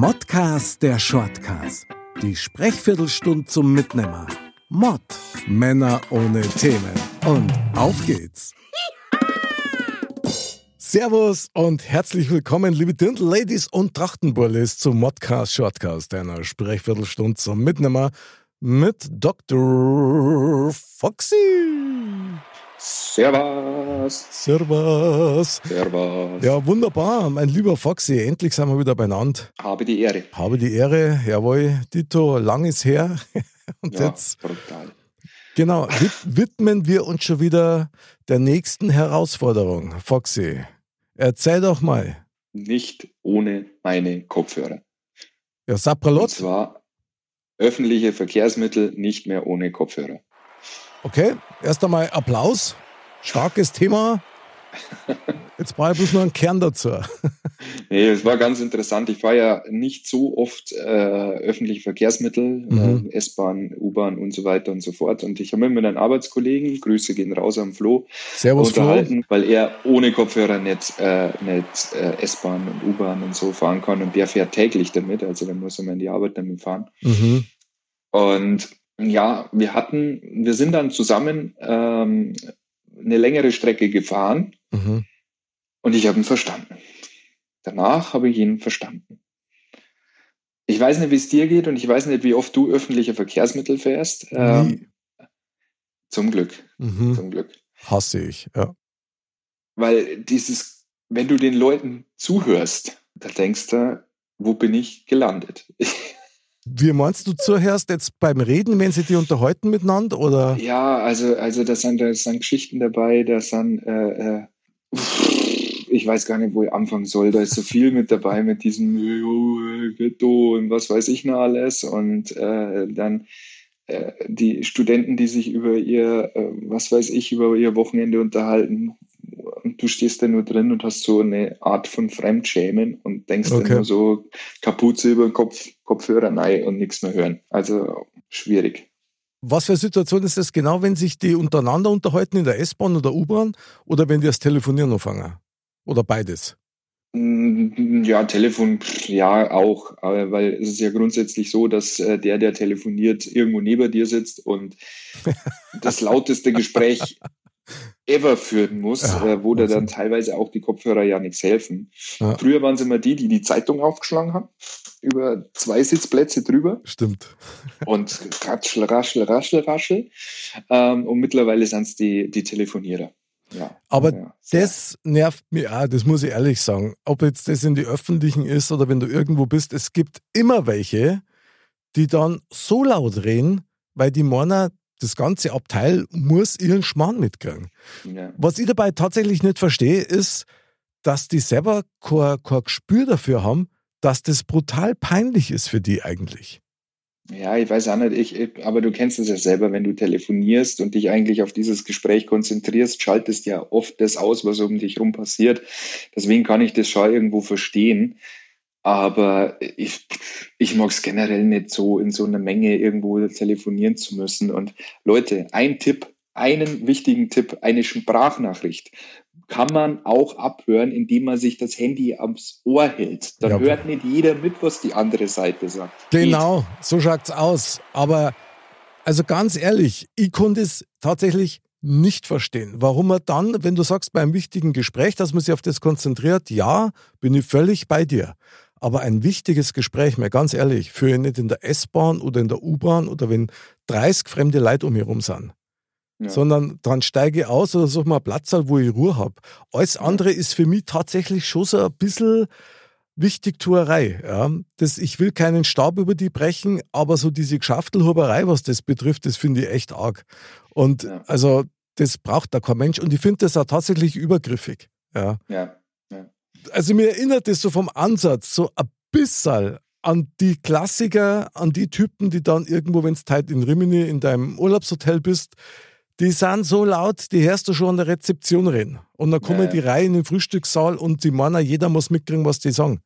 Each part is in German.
Modcast der Shortcast. Die Sprechviertelstunde zum Mitnehmer. Mod. Männer ohne Themen. Und auf geht's. Servus und herzlich willkommen, liebe Dirndl-Ladies und Trachtenbullis zum Modcast Shortcast, einer Sprechviertelstunde zum Mitnehmer mit Dr. Foxy. Servus. Servus. Servus. Ja, wunderbar, mein lieber Foxy, endlich sind wir wieder beieinander. Habe die Ehre. Habe die Ehre, jawohl, Dito, lang ist her. Und Ja, jetzt, brutal. genau, wid widmen wir uns schon wieder der nächsten Herausforderung. Foxy, erzähl doch mal. Nicht ohne meine Kopfhörer. Ja, Und Sapralot, zwar öffentliche Verkehrsmittel nicht mehr ohne Kopfhörer. Okay, erst einmal Applaus. Starkes Thema. Jetzt brauche ich bloß noch einen Kern dazu. Nee, es war ganz interessant. Ich fahre ja nicht so oft äh, öffentliche Verkehrsmittel, Mhm. äh, S-Bahn, U-Bahn und so weiter und so fort. Und ich habe mich mit einem Arbeitskollegen, Grüße gehen raus am Flo, Servus, Flo. unterhalten, weil er ohne Kopfhörer nicht, äh, nicht äh, S-Bahn und U-Bahn und so fahren kann. Und der fährt täglich damit, also der muss immer in die Arbeit damit fahren. Mhm. Und ja, wir hatten, wir sind dann zusammen ähm, eine längere Strecke gefahren Mhm. und ich habe ihn verstanden. Danach habe ich ihn verstanden. Ich weiß nicht, wie es dir geht und ich weiß nicht, wie oft du öffentliche Verkehrsmittel fährst. Ähm, zum Glück, Mhm. zum Glück. Hasse ich, ja. Weil dieses, wenn du den Leuten zuhörst, da denkst du, wo bin ich gelandet? Wie meinst du zuhörst jetzt beim Reden, wenn sie die unterhalten miteinander? Oder? Ja, also, also da sind, da sind Geschichten dabei, da sind, äh, äh, ich weiß gar nicht, wo ich anfangen soll. Da ist so viel mit dabei mit diesem äh, Ghetto und was weiß ich noch alles. Und äh, dann äh, die Studenten, die sich über ihr, äh, was weiß ich, über ihr Wochenende unterhalten. Du stehst da nur drin und hast so eine Art von Fremdschämen und denkst Okay. dann nur so Kapuze über den Kopf, Kopfhörer rein und nichts mehr hören. Also schwierig. Was für eine Situation ist das genau, wenn sich die untereinander unterhalten in der S-Bahn oder U-Bahn oder wenn die das Telefonieren anfangen? Oder beides? Mm, Ja, Telefon, ja, auch. Aber weil es ist ja grundsätzlich so, dass äh, der, der telefoniert, irgendwo neben dir sitzt und das lauteste Gespräch ever führen muss, Ja, äh, wo Wahnsinn. dann teilweise auch die Kopfhörer ja nichts helfen. Ja. Früher waren es immer die, die die Zeitung aufgeschlagen haben, über zwei Sitzplätze drüber Stimmt. und raschel, raschel, raschel, raschel. Ähm, und mittlerweile sind es die, die Telefonierer. Ja. Aber ja. Das nervt mich auch, das muss ich ehrlich sagen. Ob jetzt das in die Öffentlichen ist oder wenn du irgendwo bist, es gibt immer welche, die dann so laut reden, weil die meinen, das ganze Abteil muss ihren Schmarrn mitkriegen. ja. Was ich dabei tatsächlich nicht verstehe, ist, dass die selber kein, kein Gespür dafür haben, dass das brutal peinlich ist für die eigentlich. Ja, ich weiß auch nicht, ich, aber du kennst es ja selber, wenn du telefonierst und dich eigentlich auf dieses Gespräch konzentrierst, schaltest ja oft das aus, was um dich rum passiert. Deswegen kann ich das schon irgendwo verstehen. Aber ich, ich mag es generell nicht so in so einer Menge irgendwo telefonieren zu müssen. Und Leute, ein Tipp, einen wichtigen Tipp, eine Sprachnachricht kann man auch abhören, indem man sich das Handy ans Ohr hält. Dann Ja. hört nicht jeder mit, was die andere Seite sagt. Genau, so schaut's aus. Aber also ganz ehrlich, ich konnte es tatsächlich nicht verstehen. Warum man dann, wenn du sagst, beim wichtigen Gespräch, dass man sich auf das konzentriert, ja, bin ich völlig bei dir. Aber ein wichtiges Gespräch, mal ganz ehrlich, führe ich nicht in der S-Bahn oder in der U-Bahn oder wenn 30 fremde Leute um mich herum sind. Ja. Sondern dann steige ich aus oder suche mal einen Platz, wo ich Ruhe habe. Alles andere ist für mich tatsächlich schon so ein bisschen Wichtigtuerei. Ja. Das, ich will keinen Stab über die brechen, aber so diese Geschaftelhuberei, was das betrifft, das finde ich echt arg. Und Ja. also das braucht da kein Mensch. Und ich finde das auch tatsächlich übergriffig. Ja, ja. Also mir erinnert das so vom Ansatz so ein bisschen an die Klassiker, an die Typen, die dann irgendwo, wenn du halt in Rimini in deinem Urlaubshotel bist, die sind so laut, die hörst du schon an der Rezeption reden. Und dann kommen ja, ja. die Reihen in den Frühstückssaal und die meinen, jeder muss mitkriegen, was die sagen.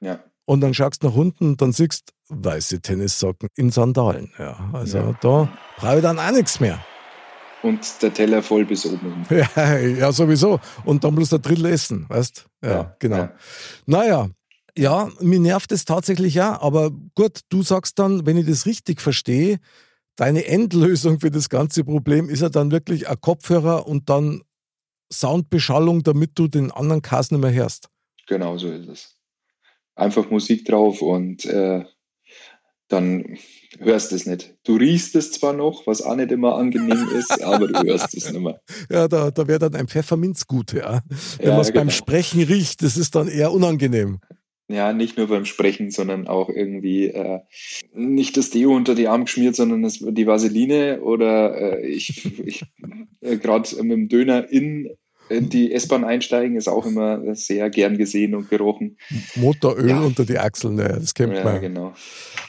Ja. Und dann schaust du nach unten und dann siehst weiße Tennissocken in Sandalen. Ja, also da brauche ich dann auch nichts mehr. Und der Teller voll bis oben. Ja, ja, sowieso. Und dann bloß der Drittel essen, weißt Ja, ja genau. Ja. Naja, ja, mir nervt es tatsächlich ja, aber gut, du sagst dann, wenn ich das richtig verstehe, deine Endlösung für das ganze Problem ist ja dann wirklich ein Kopfhörer und dann Soundbeschallung, damit du den anderen Cast nicht mehr hörst. Genau so ist es. Einfach Musik drauf und äh, dann hörst du es nicht. Du riechst es zwar noch, was auch nicht immer angenehm ist, aber du hörst es nicht mehr. Ja, da, da wäre dann ein Pfefferminz gut, ja. Wenn ja, man es genau. beim Sprechen riecht, das ist dann eher unangenehm. Ja, nicht nur beim Sprechen, sondern auch irgendwie äh, nicht das Deo unter die Arme geschmiert, sondern das, die Vaseline oder äh, ich, ich äh, gerade mit dem Döner in die S-Bahn einsteigen, ist auch immer sehr gern gesehen und gerochen. Motoröl ja. unter die Achseln, das kennt ja, man. Genau.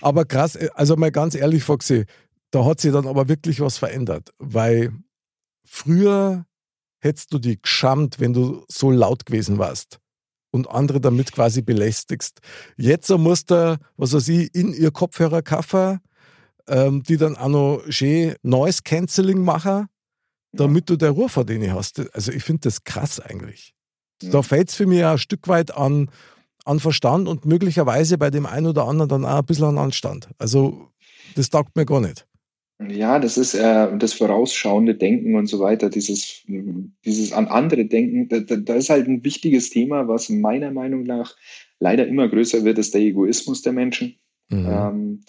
Aber krass, also mal ganz ehrlich, Foxy, da hat sich dann aber wirklich was verändert, weil früher hättest du dich geschammt, wenn du so laut gewesen warst und andere damit quasi belästigst. Jetzt musst du, was weiß ich, in ihr Kopfhörer kaufen, ähm, die dann auch noch schön Noise Cancelling machen, damit ja. du der Ruhe den hast. Also ich finde das krass eigentlich. Ja. Da fällt es für mich ein Stück weit an, an Verstand und möglicherweise bei dem einen oder anderen dann auch ein bisschen an Anstand. Also das taugt mir gar nicht. Ja, das ist äh, das vorausschauende Denken und so weiter, dieses, dieses an andere Denken, da, da ist halt ein wichtiges Thema, was meiner Meinung nach leider immer größer wird, ist der Egoismus der Menschen. Mhm. Ähm,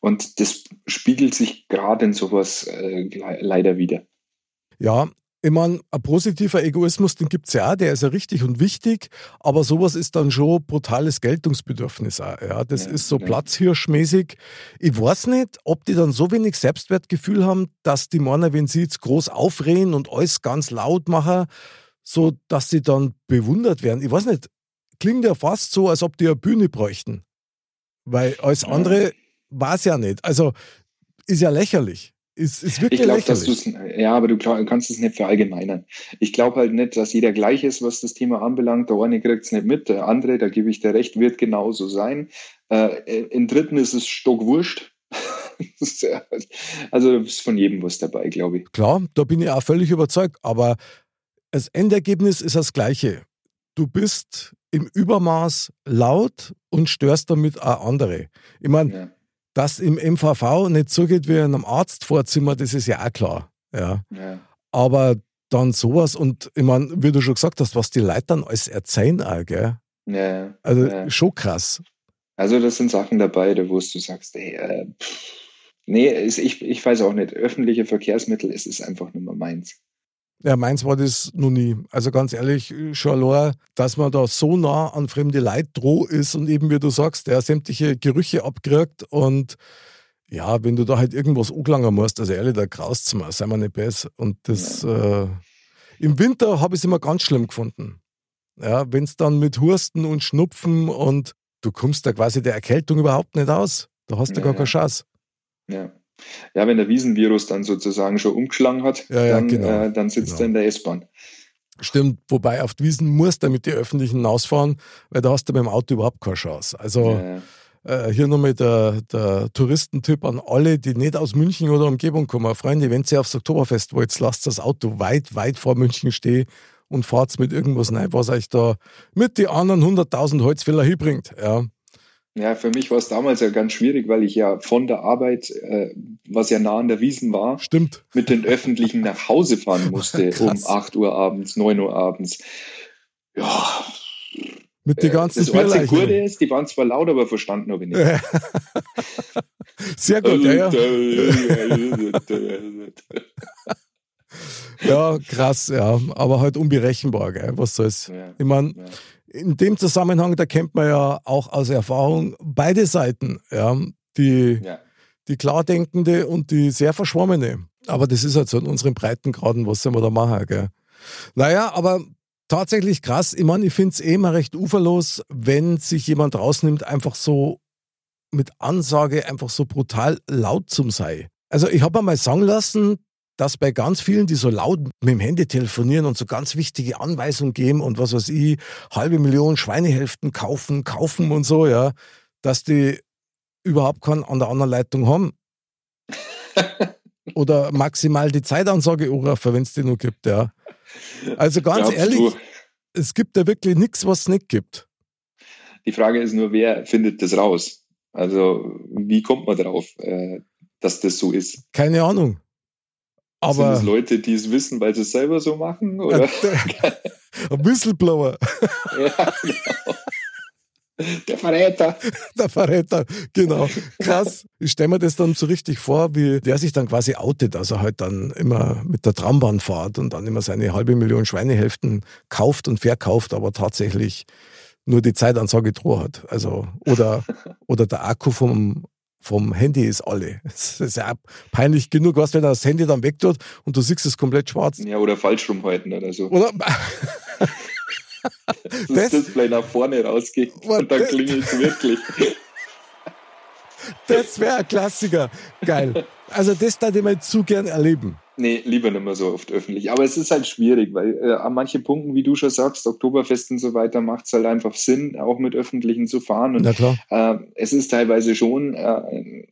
und das spiegelt sich gerade in sowas äh, leider wieder. Ja, ich meine, ein positiver Egoismus, den gibt es ja auch, der ist ja richtig und wichtig, aber sowas ist dann schon brutales Geltungsbedürfnis auch. Ja, das ja, ist so ja. platzhirschmäßig. Ich weiß nicht, ob die dann so wenig Selbstwertgefühl haben, dass die Männer, wenn sie jetzt groß aufreden und alles ganz laut machen, so dass sie dann bewundert werden. Ich weiß nicht, klingt ja fast so, als ob die eine Bühne bräuchten. Weil alles andere war es ja nicht. Also ist ja lächerlich. Ist, ist wirklich ich glaube, dass du es, ja, aber du kannst es nicht verallgemeinern. Ich glaube halt nicht, dass jeder gleich ist, was das Thema anbelangt. Der eine kriegt es nicht mit, der andere, da gebe ich dir recht, wird genauso sein. Äh, Im dritten ist es stockwurscht. also ist von jedem was dabei, glaube ich. Klar, da bin ich auch völlig überzeugt. Aber das Endergebnis ist das gleiche. Du bist im Übermaß laut und störst damit auch andere. Ich meine, ja dass im MVV nicht so geht wie in einem Arztvorzimmer, das ist ja auch klar. Ja. ja. Aber dann sowas und ich meine, wie du schon gesagt hast, was die Leute dann alles erzählen auch, gell? Ja. Also ja. schon krass. Also das sind Sachen dabei, da wo du sagst, ey, äh, pff, nee, ich, ich weiß auch nicht, öffentliche Verkehrsmittel ist es einfach nicht mehr meins. Ja, meins war das noch nie. Also ganz ehrlich, schon allein, dass man da so nah an fremde Leute droh ist und eben, wie du sagst, der sämtliche Gerüche abkriegt und ja, wenn du da halt irgendwas angelangen musst, also ehrlich, da graust es mir, sei mal nicht besser. Und das, ja. äh, im Winter habe ich es immer ganz schlimm gefunden. Ja, wenn es dann mit Hursten und Schnupfen und du kommst da quasi der Erkältung überhaupt nicht aus. Da hast du ja, gar keine Chance. Ja. Ja, wenn der Wiesenvirus dann sozusagen schon umgeschlagen hat, ja, ja, dann, genau, äh, dann sitzt genau. er in der S-Bahn. Stimmt, wobei auf die Wiesen musst du mit den öffentlichen ausfahren, weil da hast du beim Auto überhaupt keine Chance. Also ja. äh, hier nochmal der, der Touristentyp an alle, die nicht aus München oder Umgebung kommen. Freunde, wenn ihr aufs Oktoberfest wollt, lasst das Auto weit, weit vor München stehen und fahrt mit irgendwas rein, was euch da mit den anderen 100.000 Holzfäller hinbringt. Ja. Ja, für mich war es damals ja ganz schwierig, weil ich ja von der Arbeit, äh, was ja nah an der Wiesen war, Stimmt. mit den Öffentlichen nach Hause fahren musste um 8 Uhr abends, 9 Uhr abends. Ja. Mit den ganzen Das einzige Gute ist, die waren zwar laut, aber verstanden habe ich nicht. Sehr gut, ja, ja. ja, krass, ja. Aber halt unberechenbar, gell? was soll's. Ja, ich meine, ja in dem Zusammenhang, da kennt man ja auch aus Erfahrung beide Seiten, ja, die, ja. die Klardenkende und die sehr verschwommene. Aber das ist halt so in unseren Breitengraden, was soll man da machen, gell? Naja, aber tatsächlich krass. Ich meine, ich finde es eh immer recht uferlos, wenn sich jemand rausnimmt, einfach so mit Ansage einfach so brutal laut zum sei. Also ich habe einmal sagen lassen, dass bei ganz vielen, die so laut mit dem Handy telefonieren und so ganz wichtige Anweisungen geben und was weiß ich, halbe Million Schweinehälften kaufen, kaufen und so, ja, dass die überhaupt keinen an der anderen Leitung haben. Oder maximal die Zeitansage anrufen, wenn es die nur gibt, ja. Also ganz Glaubst ehrlich, du? es gibt da wirklich nichts, was es nicht gibt. Die Frage ist nur, wer findet das raus? Also, wie kommt man drauf, äh, dass das so ist? Keine Ahnung. Aber Sind es Leute, die es wissen, weil sie es selber so machen? Oder? Ein Whistleblower. ja, genau. Der Verräter. Der Verräter, genau. Krass. Ich stelle mir das dann so richtig vor, wie der sich dann quasi outet, dass er halt dann immer mit der Trambahn fährt und dann immer seine halbe Million Schweinehälften kauft und verkauft, aber tatsächlich nur die Zeitansage droh hat. Also, oder, oder der Akku vom, vom Handy ist alle. Das ist ja peinlich genug, was, wenn er das Handy dann weg tut und du siehst es komplett schwarz. Ja, oder falsch rumhalten oder so. Oder? das, das Display nach vorne rausgeht und dann klingelt es wirklich. Das wäre ein Klassiker. Geil. Also das da ich mal zu gern erleben. Nee, lieber nicht mehr so oft öffentlich. Aber es ist halt schwierig, weil äh, an manchen Punkten, wie du schon sagst, Oktoberfest und so weiter, macht es halt einfach Sinn, auch mit Öffentlichen zu fahren. Und, äh, es ist teilweise schon äh,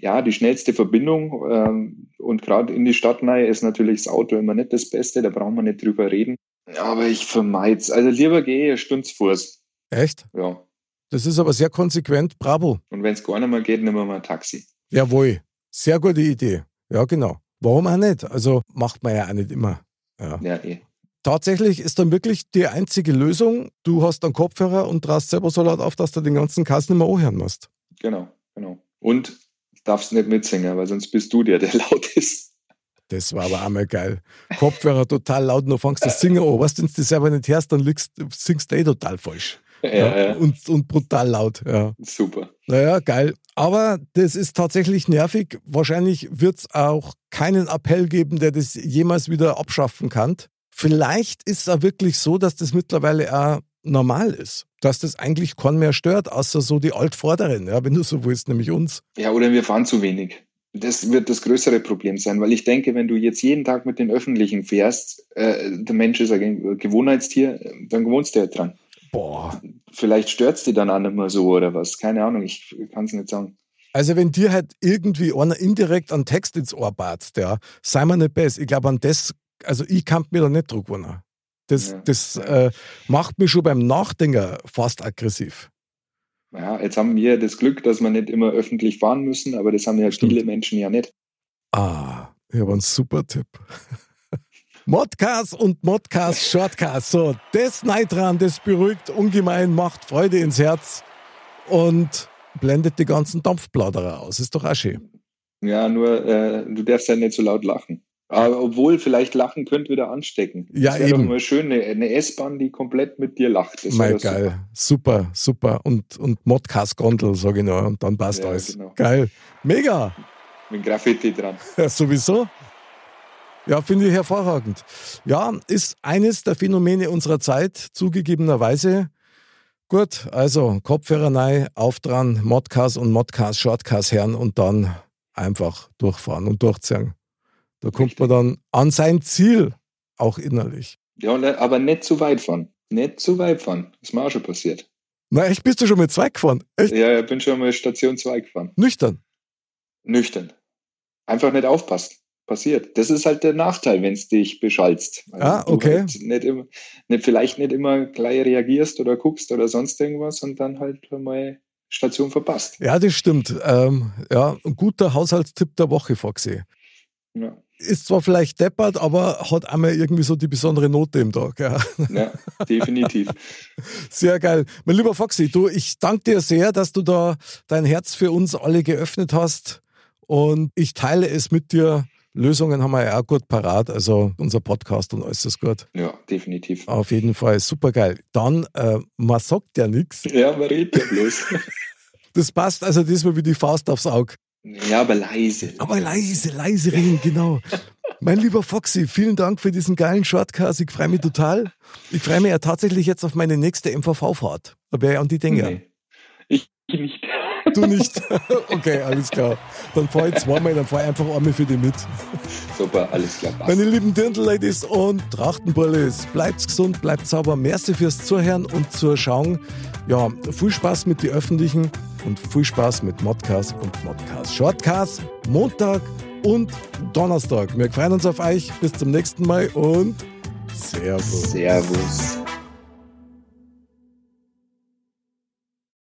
ja die schnellste Verbindung. Äh, und gerade in die Stadt rein ist natürlich das Auto immer nicht das Beste, da brauchen wir nicht drüber reden. Aber ich vermeide es. Also lieber gehe ich eine Stunde Fuß. Echt? Ja. Das ist aber sehr konsequent. Bravo. Und wenn es gar nicht mehr geht, nehmen wir mal ein Taxi. Jawohl. Sehr gute Idee. Ja, genau. Warum auch nicht? Also macht man ja auch nicht immer. Ja, ja eh. Tatsächlich ist dann wirklich die einzige Lösung, du hast einen Kopfhörer und drast selber so laut auf, dass du den ganzen Kasten nicht mehr anhören musst. Genau, genau. Und darfst nicht mitsingen, weil sonst bist du der, der laut ist. Das war aber einmal geil. Kopfhörer total laut und du fängst das Singen an. Du, wenn du das selber nicht hörst, dann liegst, singst du eh total falsch. Ja, ja. Und, und brutal laut. Ja. Super. Naja, geil. Aber das ist tatsächlich nervig. Wahrscheinlich wird es auch keinen Appell geben, der das jemals wieder abschaffen kann. Vielleicht ist es auch wirklich so, dass das mittlerweile auch normal ist. Dass das eigentlich keinen mehr stört, außer so die Altvorderen, ja, wenn du so willst, nämlich uns. Ja, oder wir fahren zu wenig. Das wird das größere Problem sein, weil ich denke, wenn du jetzt jeden Tag mit den Öffentlichen fährst, äh, der Mensch ist ein Gewohnheitstier, dann gewohnst du ja dran. Boah. Vielleicht stört es die dann auch nicht mehr so oder was. Keine Ahnung, ich kann es nicht sagen. Also wenn dir halt irgendwie einer indirekt einen Text ins Ohr batzt, ja, sei mal nicht besser. Ich glaube an das, also ich kann mir da nicht Druck wohnen. Das, ja. das äh, macht mich schon beim Nachdenken fast aggressiv. Ja, jetzt haben wir das Glück, dass wir nicht immer öffentlich fahren müssen, aber das haben ja Stimmt. viele Menschen ja nicht. Ah, ich habe einen super Tipp. Modcast und Modcast Shortcast. So, das Neidran, das beruhigt ungemein, macht Freude ins Herz und blendet die ganzen Dampfplauderer aus. Ist doch auch schön. Ja, nur äh, du darfst ja nicht so laut lachen. Aber obwohl vielleicht Lachen könnte wieder anstecken. Ja, das eben. Doch mal schön, eine, eine S-Bahn, die komplett mit dir lacht. Das Mal geil. Super. super, super. Und, und Modcast-Gondel, sage ich noch. Und dann passt ja, alles. Genau. Geil. Mega. Mit Graffiti dran. Ja, sowieso. Ja, finde ich hervorragend. Ja, ist eines der Phänomene unserer Zeit, zugegebenerweise. Gut, also Kopfhörer rein, auf dran, Modcast und Modcast, Shortcast hören und dann einfach durchfahren und durchziehen. Da kommt Richtig. man dann an sein Ziel, auch innerlich. Ja, aber nicht zu weit fahren. Nicht zu weit fahren. Das ist mir auch schon passiert. Na, echt, bist du schon mit zwei gefahren? Echt? Ja, ich bin schon mal Station 2 gefahren. Nüchtern? Nüchtern. Einfach nicht aufpasst passiert. Das ist halt der Nachteil, wenn es dich beschallst. Also ah, okay. Halt nicht immer, nicht, vielleicht nicht immer gleich reagierst oder guckst oder sonst irgendwas und dann halt mal Station verpasst. Ja, das stimmt. Ähm, ja, ein guter Haushaltstipp der Woche vorgesehen. Ja. Ist zwar vielleicht deppert, aber hat einmal irgendwie so die besondere Note im Tag. Ja, ja definitiv. Sehr geil. Mein lieber Foxy, du, ich danke dir sehr, dass du da dein Herz für uns alle geöffnet hast. Und ich teile es mit dir, Lösungen haben wir ja auch gut parat, also unser Podcast und alles ist gut. Ja, definitiv. Auf jeden Fall, super geil. Dann, äh, man sagt ja nichts. Ja, man redet ja bloß. Das passt also diesmal wie die Faust aufs Auge. Ja, aber leise. Aber leise, leise reden, genau. Mein lieber Foxy, vielen Dank für diesen geilen Shortcast. Ich freue mich total. Ich freue mich ja tatsächlich jetzt auf meine nächste MVV-Fahrt. Da wäre ich an die Dinge. Nee, ich nicht. Du nicht? okay, alles klar. Dann fahre ich zweimal, dann fahre ich einfach einmal für dich mit. Super, alles klar. Passt. Meine lieben Dirndl-Ladies und Trachtenbullis, bleibt gesund, bleibt sauber. Merci fürs Zuhören und Zuschauen. Ja, viel Spaß mit den Öffentlichen und viel Spaß mit Modcast und Modcast. Shortcast, Montag und Donnerstag. Wir freuen uns auf euch. Bis zum nächsten Mal und Servus. Servus.